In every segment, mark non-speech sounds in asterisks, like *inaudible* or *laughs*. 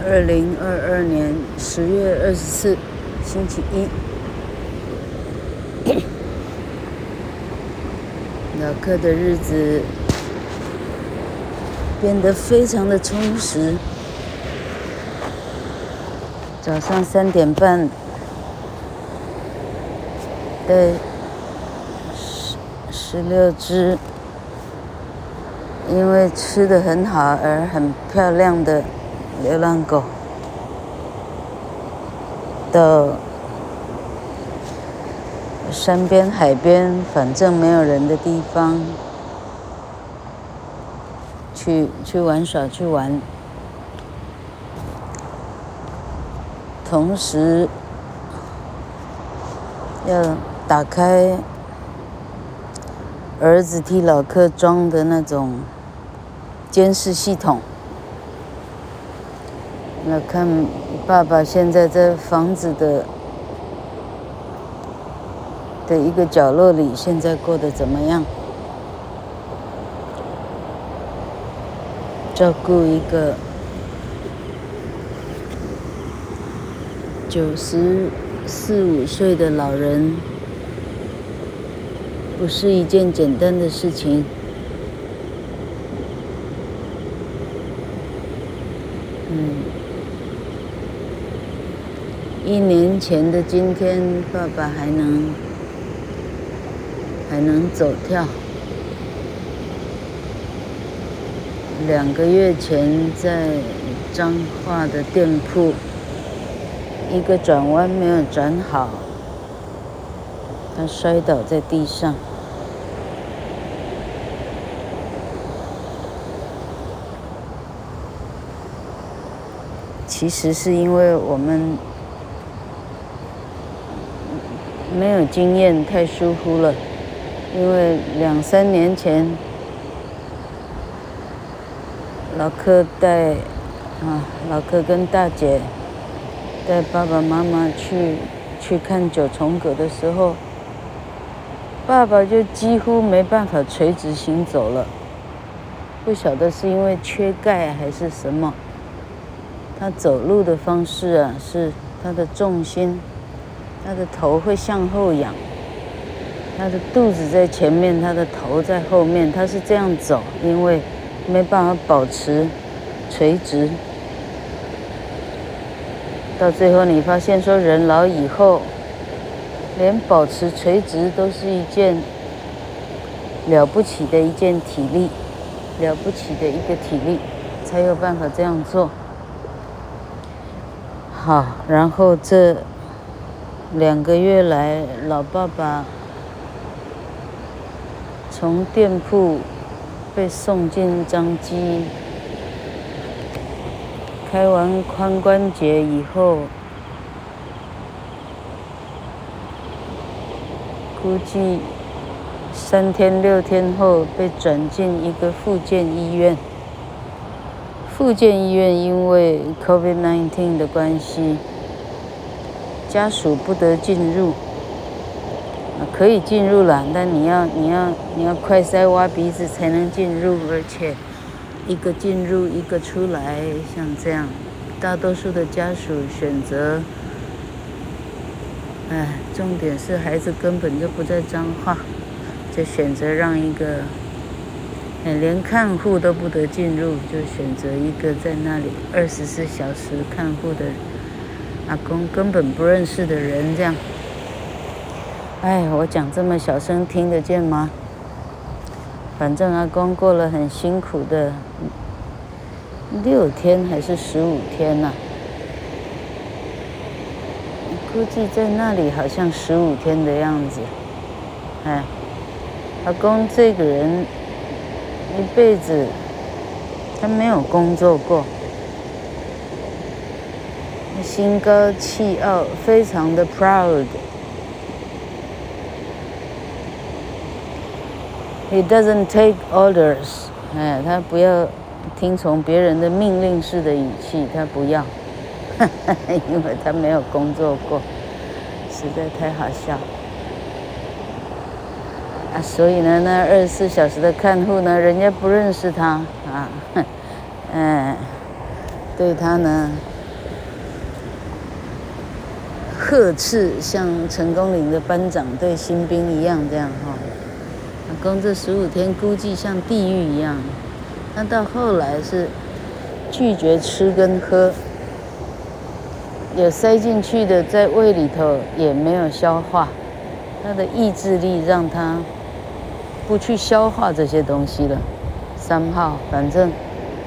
二零二二年十月二十四，星期一。*coughs* 老客的日子变得非常的充实。早上三点半，带十十六只，因为吃的很好而很漂亮的。流浪狗到山边、海边，反正没有人的地方去去玩耍、去玩。同时要打开儿子替老克装的那种监视系统。来看爸爸现在在房子的的一个角落里，现在过得怎么样？照顾一个九十四五岁的老人，不是一件简单的事情。一年前的今天，爸爸还能还能走跳。两个月前，在彰化的店铺，一个转弯没有转好，他摔倒在地上。其实是因为我们。没有经验，太疏忽了。因为两三年前，老柯带啊，老柯跟大姐带爸爸妈妈去去看九重葛的时候，爸爸就几乎没办法垂直行走了。不晓得是因为缺钙还是什么，他走路的方式啊，是他的重心。他的头会向后仰，他的肚子在前面，他的头在后面，他是这样走，因为没办法保持垂直。到最后，你发现说，人老以后，连保持垂直都是一件了不起的一件体力，了不起的一个体力，才有办法这样做。好，然后这。两个月来，老爸爸从店铺被送进张机，开完髋关节以后，估计三天六天后被转进一个复健医院。附件医院因为 COVID-19 的关系。家属不得进入，可以进入了，但你要你要你要快塞挖鼻子才能进入，而且一个进入一个出来，像这样，大多数的家属选择，哎，重点是孩子根本就不在彰化，就选择让一个，哎，连看护都不得进入，就选择一个在那里二十四小时看护的。阿公根本不认识的人，这样，哎，我讲这么小声，听得见吗？反正阿公过了很辛苦的六天还是十五天呐、估计在那里好像十五天的样子。哎，阿公这个人一辈子他没有工作过。心高气傲，非常的 proud。He doesn't take orders。哎，他不要听从别人的命令式的语气，他不要，*laughs* 因为他没有工作过，实在太好笑。啊，所以呢，那二十四小时的看护呢，人家不认识他啊，嗯。*laughs* 对他呢呵斥，像成功岭的班长对新兵一样这样哈。阿公这十五天估计像地狱一样。他到后来是拒绝吃跟喝，有塞进去的在胃里头也没有消化，他的意志力让他不去消化这些东西了。三号，反正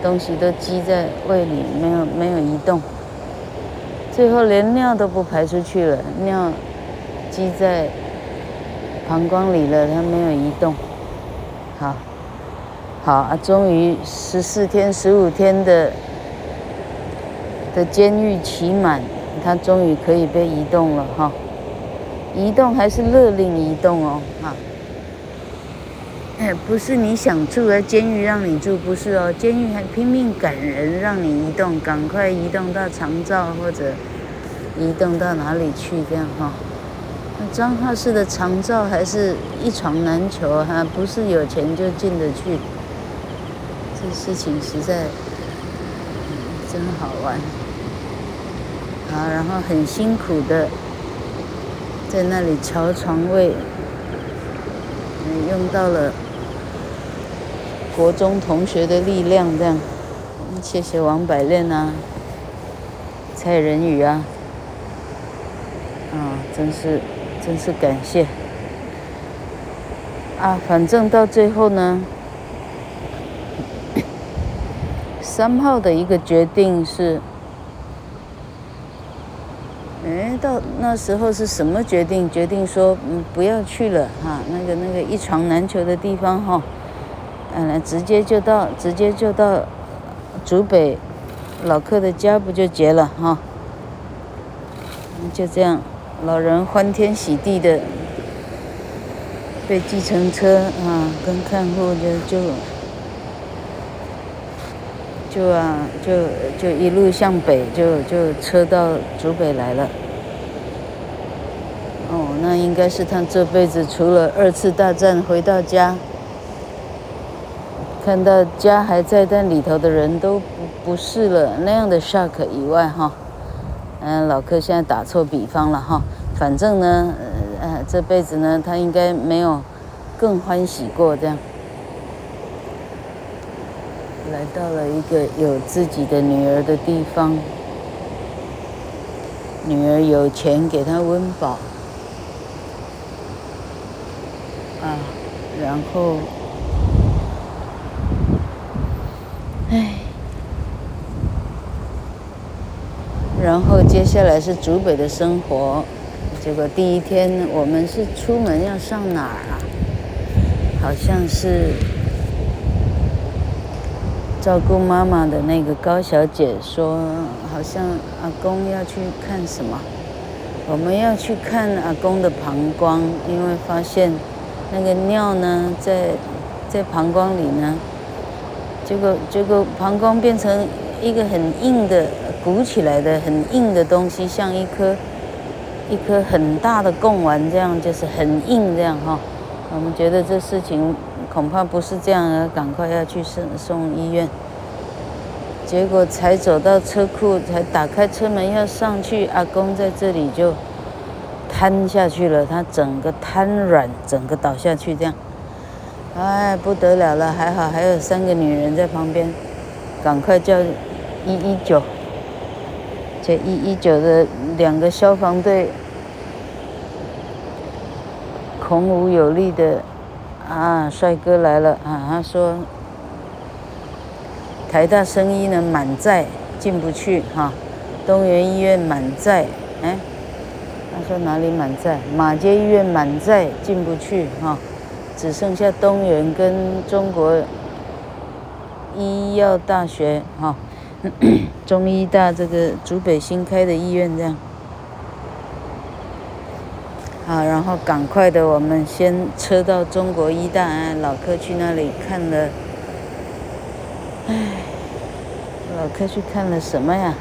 东西都积在胃里，没有没有移动，最后连尿都不排出去了，尿积在膀胱里了，它没有移动。好。好啊，终于十四天、十五天的的监狱期满，他终于可以被移动了哈。移动还是勒令移动哦，哈。不是你想住在监狱让你住，不是哦，监狱还拼命赶人让你移动，赶快移动到长照或者移动到哪里去这样哈。那彰化市的长照还是一床难求哈，不是有钱就进得去。这事情实在，嗯，真好玩，好，然后很辛苦的在那里乔床位，嗯，用到了国中同学的力量，这样，谢谢王百炼啊，蔡仁宇啊，啊，真是，真是感谢，啊，反正到最后呢。*coughs* 三号的一个决定是，哎，到那时候是什么决定？决定说，嗯，不要去了哈，那个那个一床难求的地方哈，嗯，直接就到，直接就到，竹北老客的家不就结了哈？就这样，老人欢天喜地的被计程车啊跟看护就就。就啊，就就一路向北，就就车到竹北来了。哦，那应该是他这辈子除了二次大战回到家，看到家还在，但里头的人都不不是了那样的 shock 以外，哈，嗯，老柯现在打错比方了哈，反正呢，呃，这辈子呢，他应该没有更欢喜过这样。来到了一个有自己的女儿的地方，女儿有钱给她温饱，啊，然后，然后接下来是竹北的生活，结果第一天我们是出门要上哪儿啊？好像是。照顾妈妈的那个高小姐说：“好像阿公要去看什么？我们要去看阿公的膀胱，因为发现那个尿呢，在在膀胱里呢。结果结果膀胱变成一个很硬的鼓起来的很硬的东西，像一颗一颗很大的贡丸这样，就是很硬这样哈。我们觉得这事情。”恐怕不是这样啊！赶快要去送送医院。结果才走到车库，才打开车门要上去，阿公在这里就瘫下去了。他整个瘫软，整个倒下去这样。哎，不得了了！还好还有三个女人在旁边，赶快叫一一九。这一一九的两个消防队，孔武有力的。啊，帅哥来了啊！他说，台大生医呢满载，进不去哈、东园医院满载，哎，他说哪里满载？马街医院满载，进不去哈、只剩下东园跟中国医药大学哈、中医大这个竹北新开的医院这样。好，然后赶快的，我们先车到中国医大，老柯去那里看了。唉，老柯去看了什么呀？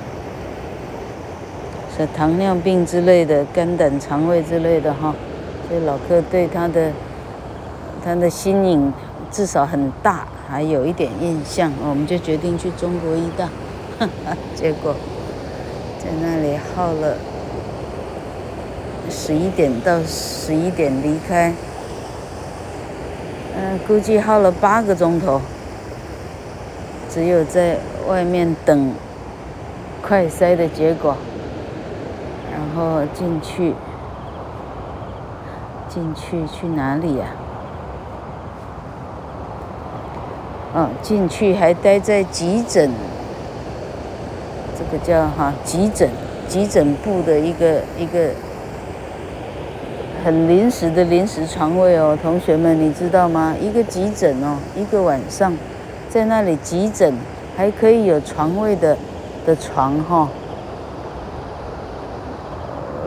是糖尿病之类的，肝胆肠胃之类的哈。所以老柯对他的他的心影至少很大，还有一点印象，我们就决定去中国医大。*laughs* 结果在那里耗了十一点到十一点离开，嗯，估计耗了八个钟头，只有在外面等快筛的结果，然后进去，进去去哪里呀？哦，进去还待在急诊，这个叫哈急诊，急诊部的一个一个很临时的临时床位哦，同学们你知道吗？一个急诊哦，一个晚上在那里急诊还可以有床位的的床哈，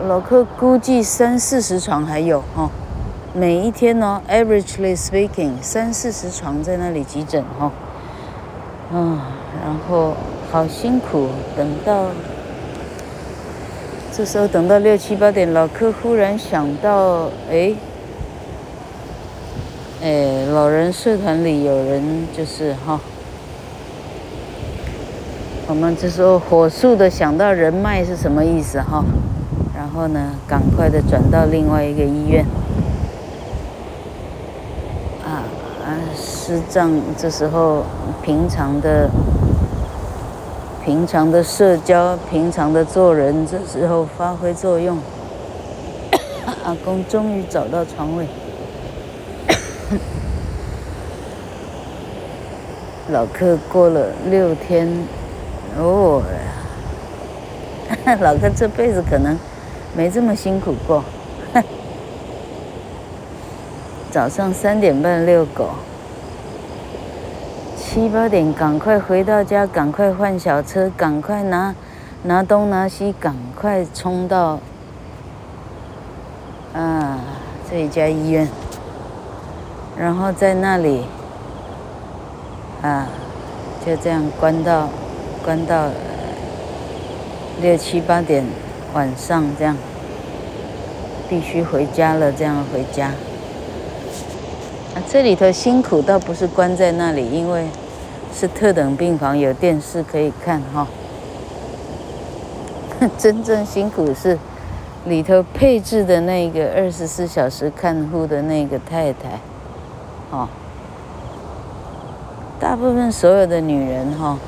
老客估计三四十床还有哈。每一天呢，averagely speaking，三四十床在那里急诊哈，嗯，然后好辛苦，等到这时候等到六七八点，老柯忽然想到，哎，哎，老人社团里有人就是哈，我们这时候火速的想到人脉是什么意思哈，然后呢，赶快的转到另外一个医院啊啊。师政这时候平常的、平常的社交、平常的做人，这时候发挥作用。*coughs* 阿公终于找到床位。*coughs* 老柯过了六天，哦，*laughs* 老柯这辈子可能没这么辛苦过。*laughs* 早上三点半遛狗。七八点，赶快回到家，赶快换小车，赶快拿拿东拿西，赶快冲到啊这一家医院，然后在那里啊就这样关到关到六七八点晚上这样，必须回家了，这样回家。啊，这里头辛苦倒不是关在那里，因为。是特等病房，有电视可以看哈。*laughs* 真正辛苦是里头配置的那个二十四小时看护的那个太太，哦。大部分所有的女人哈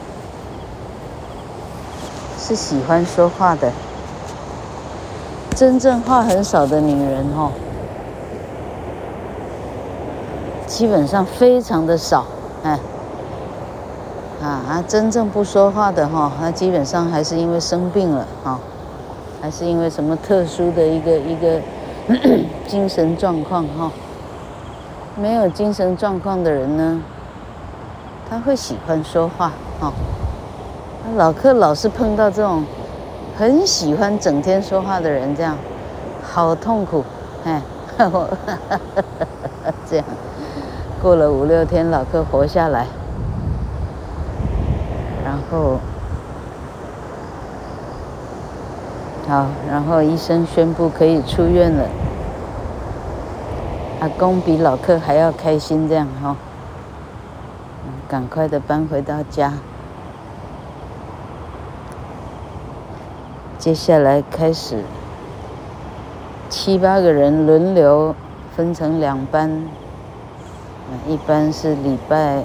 是喜欢说话的，真正话很少的女人哈，基本上非常的少，哎。啊，真正不说话的哈，他基本上还是因为生病了哈，还是因为什么特殊的一个一个 *clears throat* 精神状况哈。没有精神状况的人呢，他会喜欢说话哈。老柯老是碰到这种很喜欢整天说话的人，这样好痛苦哎，我 *laughs* 这样过了五六天，老柯活下来。然后，好，然后医生宣布可以出院了。阿公比老客还要开心，这样哈，赶快的搬回到家。接下来开始，七八个人轮流分成两班，一般是礼拜。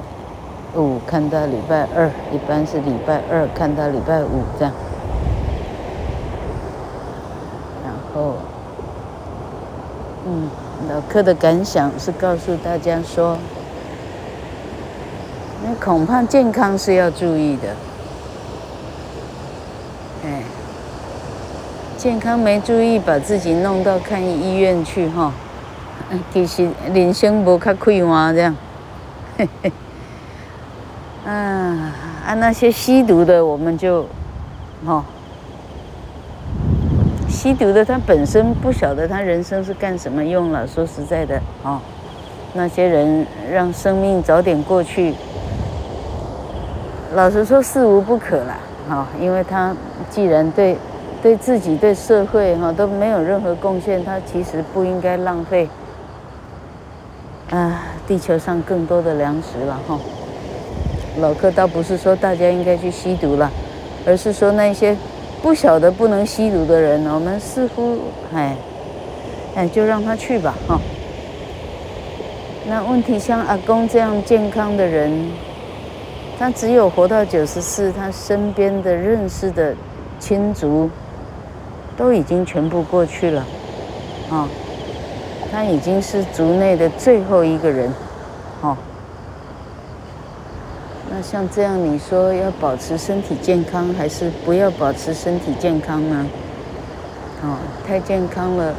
五看到礼拜二，一般是礼拜二看到礼拜五这样。然后，嗯，老柯的感想是告诉大家说，那恐怕健康是要注意的。哎，健康没注意，把自己弄到看医院去哈，其实人生无较快活这样，嘿嘿。啊啊！那些吸毒的，我们就，哦，吸毒的他本身不晓得他人生是干什么用了。说实在的，哦，那些人让生命早点过去，老实说是无不可啦，哈，因为他既然对对自己、对社会哈都没有任何贡献，他其实不应该浪费啊地球上更多的粮食了，哈。老客倒不是说大家应该去吸毒了，而是说那些不晓得不能吸毒的人，我们似乎哎哎就让他去吧哈。那问题像阿公这样健康的人，他只有活到九十四，他身边的认识的亲族都已经全部过去了啊，他已经是族内的最后一个人，哦。那像这样，你说要保持身体健康，还是不要保持身体健康呢？哦，太健康了，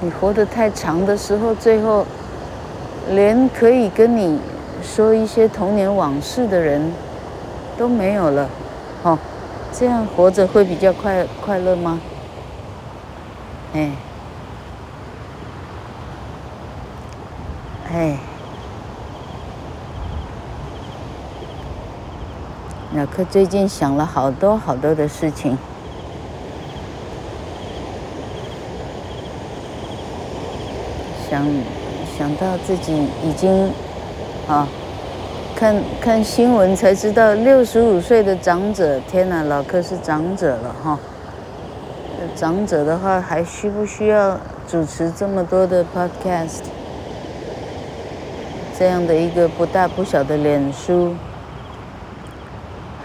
你活得太长的时候，最后连可以跟你说一些童年往事的人都没有了。哦，这样活着会比较快快乐吗？哎，哎。老克最近想了好多好多的事情，想想到自己已经啊，看看新闻才知道，六十五岁的长者，天哪，老克是长者了哈。长者的话，还需不需要主持这么多的 podcast？这样的一个不大不小的脸书。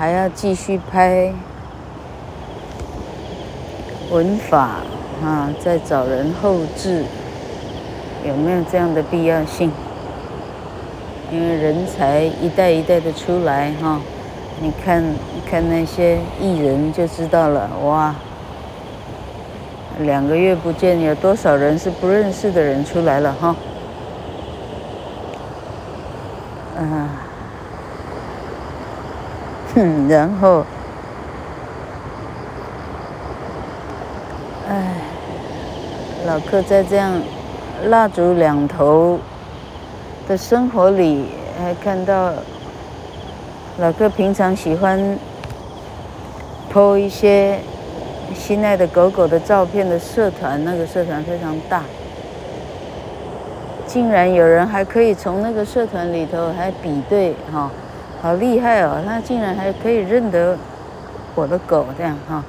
还要继续拍文法啊，再找人后置，有没有这样的必要性？因为人才一代一代的出来哈，你看看那些艺人就知道了哇，两个月不见，有多少人是不认识的人出来了哈？哼，然后，哎，老克在这样蜡烛两头的生活里，还看到老克平常喜欢 po 一些心爱的狗狗的照片的社团，那个社团非常大，竟然有人还可以从那个社团里头还比对哈。好厉害哦！他竟然还可以认得我的狗，这样哈，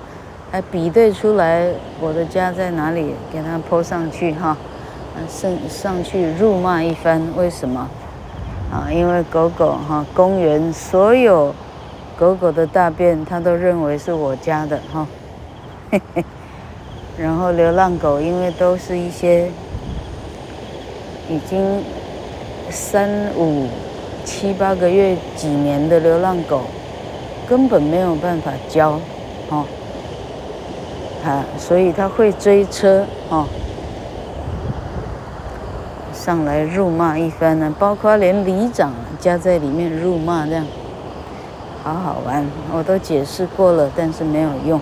还比对出来我的家在哪里，给他泼上去哈，上上去辱骂一番。为什么？啊，因为狗狗哈，公园所有狗狗的大便，他都认为是我家的哈。嘿嘿。然后流浪狗，因为都是一些已经三五。七八个月、几年的流浪狗，根本没有办法教，哦，啊，所以他会追车，哦，上来辱骂一番呢，包括连里长加在里面辱骂，这样，好好玩，我都解释过了，但是没有用，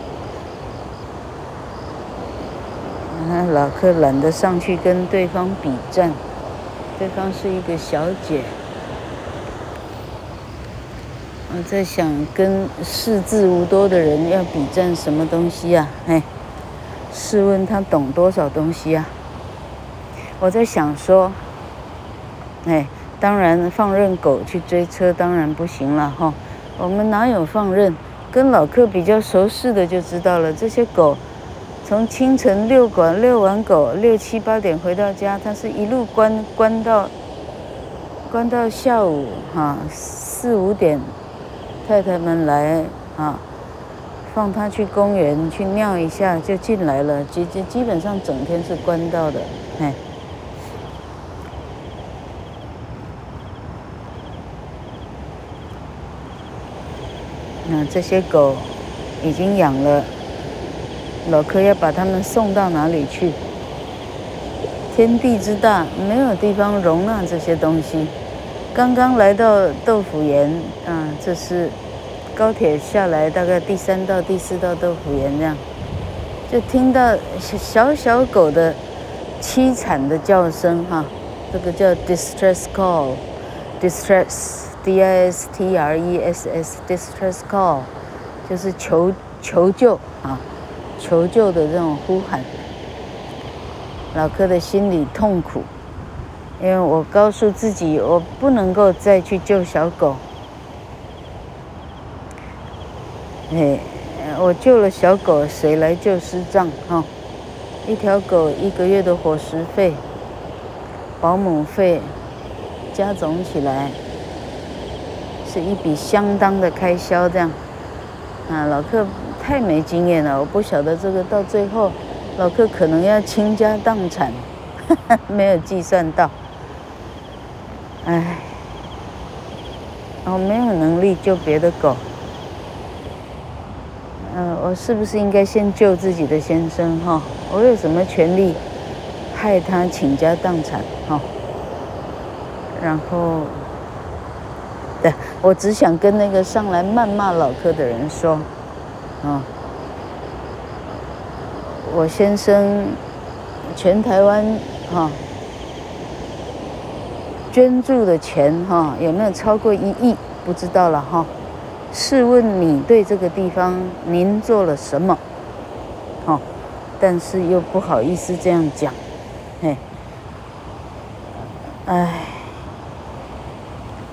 老克懒得上去跟对方比战，对方是一个小姐。我在想，跟识字无多的人要比战什么东西呀？哎，试问他懂多少东西呀？我在想说，哎，当然放任狗去追车当然不行了哈。我们哪有放任？跟老客比较熟识的就知道了，这些狗从清晨遛狗遛完狗六七八点回到家，它是一路关关到关到下午哈四五点。太太们来啊，放他去公园去尿一下就进来了，基基基本上整天是关到的，哎。那这些狗已经养了，老柯要把它们送到哪里去？天地之大，没有地方容纳这些东西。刚刚来到豆腐园，啊，这是高铁下来大概第三道、第四道豆腐园这样，就听到小小狗的凄惨的叫声哈，这个叫 distress call，distress，D-I-S-T-R-E-S-S，distress call，就是求求救啊，求救的这种呼喊，老柯的心里痛苦。因为我告诉自己，我不能够再去救小狗。哎，我救了小狗，谁来救师丈？哈，一条狗一个月的伙食费、保姆费，加总起来是一笔相当的开销。这样，啊，老克太没经验了，我不晓得这个到最后，老克可能要倾家荡产，哈哈，没有计算到。唉，我没有能力救别的狗。嗯，我是不是应该先救自己的先生哈？我有什么权利害他倾家荡产哈？然后，对，我只想跟那个上来谩骂老柯的人说，啊，我先生全台湾哈捐助的钱哈有没有超过一亿？不知道了哈。试问你对这个地方您做了什么？好，但是又不好意思这样讲，嘿，哎，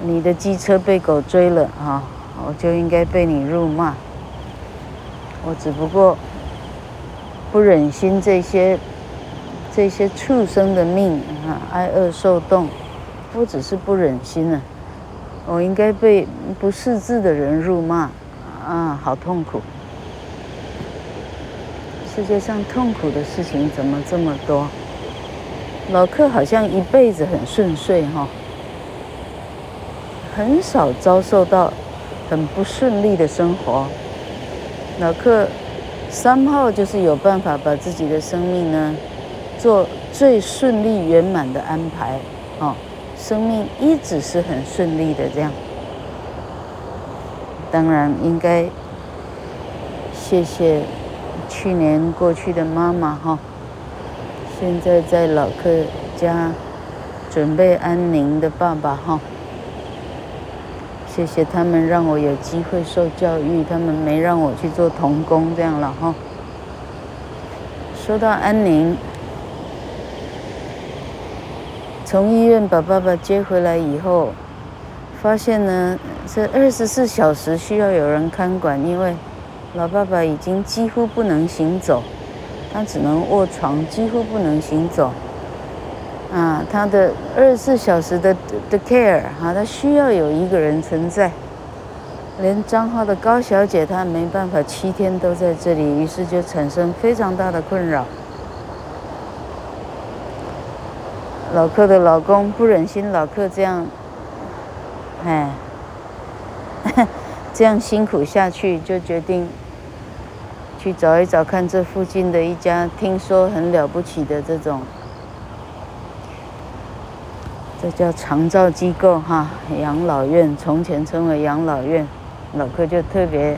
你的机车被狗追了啊，我就应该被你辱骂。我只不过不忍心这些这些畜生的命啊挨饿受冻，我只是不忍心啊。我应该被不识字的人辱骂，啊，好痛苦！世界上痛苦的事情怎么这么多？老克好像一辈子很顺遂哈，很少遭受到很不顺利的生活。老克三号就是有办法把自己的生命呢做最顺利圆满的安排，哦。生命一直是很顺利的，这样。当然应该谢谢去年过去的妈妈哈，现在在老客家准备安宁的爸爸哈，谢谢他们让我有机会受教育，他们没让我去做童工这样了哈。说到安宁。从医院把爸爸接回来以后，发现呢，这二十四小时需要有人看管，因为老爸爸已经几乎不能行走，他只能卧床，几乎不能行走。啊，他的二十四小时的的 care 哈，他需要有一个人存在。连彰化的高小姐她没办法七天都在这里，于是就产生非常大的困扰。老克的老公不忍心老克这样，哎，*laughs* 这样辛苦下去，就决定去找一找看这附近的一家听说很了不起的这种，这叫长照机构哈，养老院，从前称为养老院。老克就特别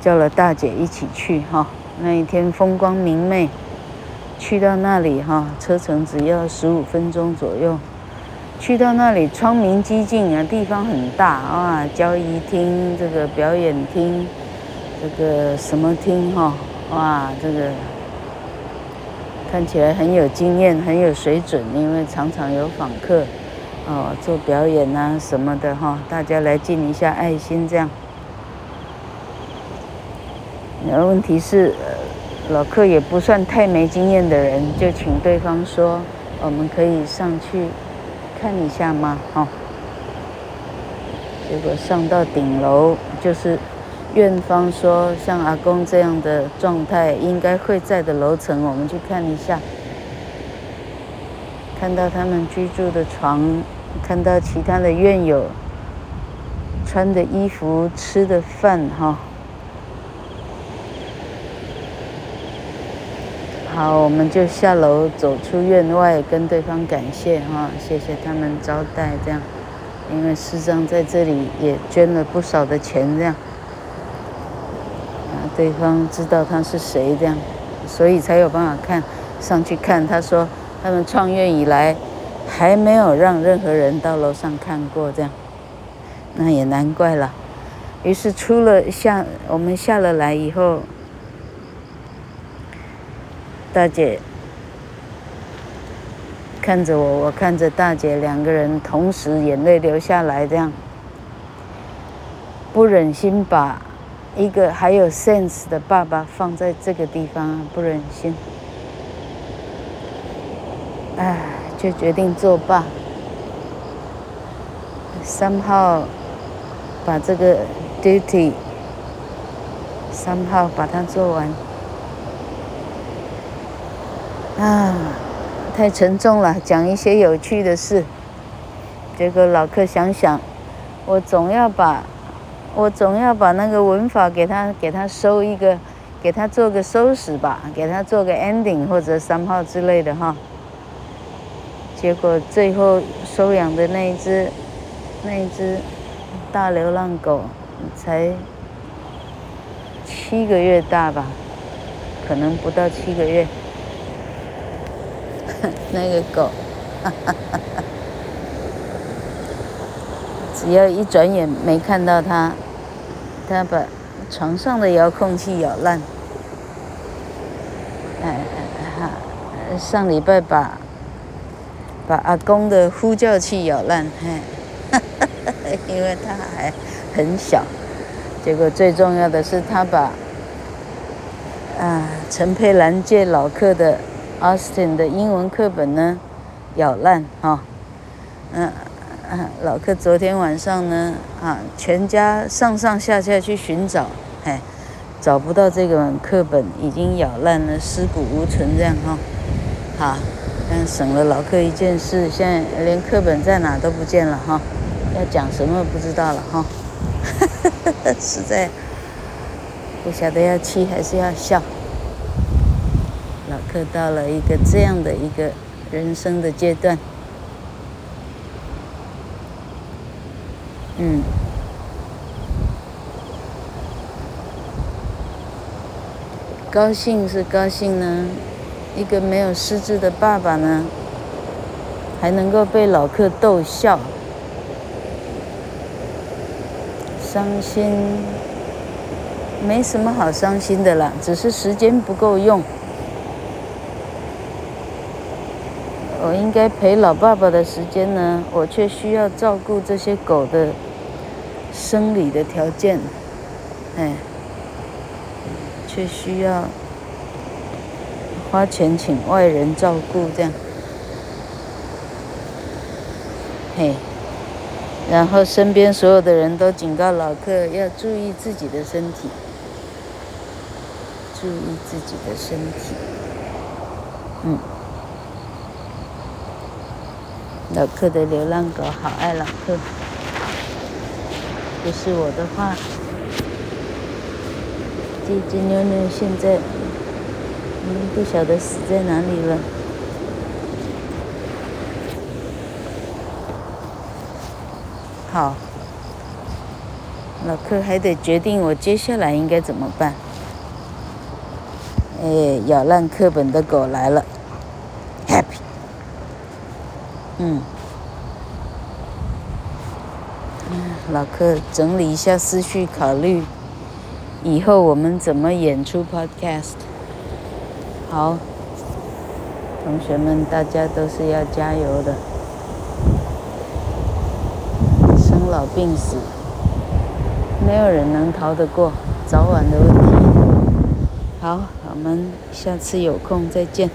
叫了大姐一起去哈，那一天风光明媚。去到那里哈，车程只要十五分钟左右。去到那里，窗明几净啊，地方很大啊，交谊厅、这个表演厅、这个什么厅哈，哇，这个看起来很有经验、很有水准，因为常常有访客哦，做表演啊什么的哈，大家来尽一下爱心这样。问题是。老克也不算太没经验的人，就请对方说：“我们可以上去看一下吗？”哦，结果上到顶楼，就是院方说像阿公这样的状态应该会在的楼层，我们去看一下。看到他们居住的床，看到其他的院友穿的衣服、吃的饭，哈。好，我们就下楼走出院外，跟对方感谢哈，谢谢他们招待这样，因为师长在这里也捐了不少的钱这样，啊，对方知道他是谁这样，所以才有办法看上去看。他说他们创院以来还没有让任何人到楼上看过这样，那也难怪了。于是出了下，我们下了来以后。大姐看着我，我看着大姐，两个人同时眼泪流下来，这样不忍心把一个还有 sense 的爸爸放在这个地方，不忍心，哎，就决定作罢。三号把这个 duty，三号把它做完。啊，太沉重了，讲一些有趣的事。结果老客想想，我总要把。我总要把那个文法给他，给他收一个，给他做个收拾吧，给他做个 ending 或者三号之类的哈。结果最后收养的那一只，那一只大流浪狗才七个月大吧，可能不到七个月。*laughs* 那个狗，*laughs* 只要一转眼没看到他，他把床上的遥控器咬烂。哎，哈，上礼拜把把阿公的呼叫器咬烂，嘿，*laughs* 因为他还很小。结果最重要的是，他把啊陈佩兰借老客的 Austin 的英文课本呢咬烂哈，嗯。啊，老客昨天晚上呢，啊，全家上上下下去寻找，哎，找不到这个课本，已经咬烂了，尸骨无存，这样哈，好，但省了老客一件事，现在连课本在哪都不见了哈，要讲什么不知道了哈哈哈哈，*laughs* 实在不晓得要气还是要笑。到了一个这样的一个人生的阶段。嗯，高兴是高兴呢，一个没有失智的爸爸呢，还能够被老客逗笑。伤心，没什么好伤心的啦，只是时间不够用。我应该陪老爸爸的时间呢，我却需要照顾这些狗的生理的条件，哎，却需要花钱请外人照顾这样，嘿，然后身边所有的人都警告老克要注意自己的身体，注意自己的身体，嗯。老克的流浪狗好爱老克，不是我的话，这只妞妞现在嗯不晓得死在哪里了。好，老克还得决定我接下来应该怎么办。哎，咬烂课本的狗来了。嗯，老克整理一下思绪，考虑以后我们怎么演出 Podcast。好，同学们，大家都是要加油的。生老病死，没有人能逃得过，早晚的问题。好，我们下次有空再见。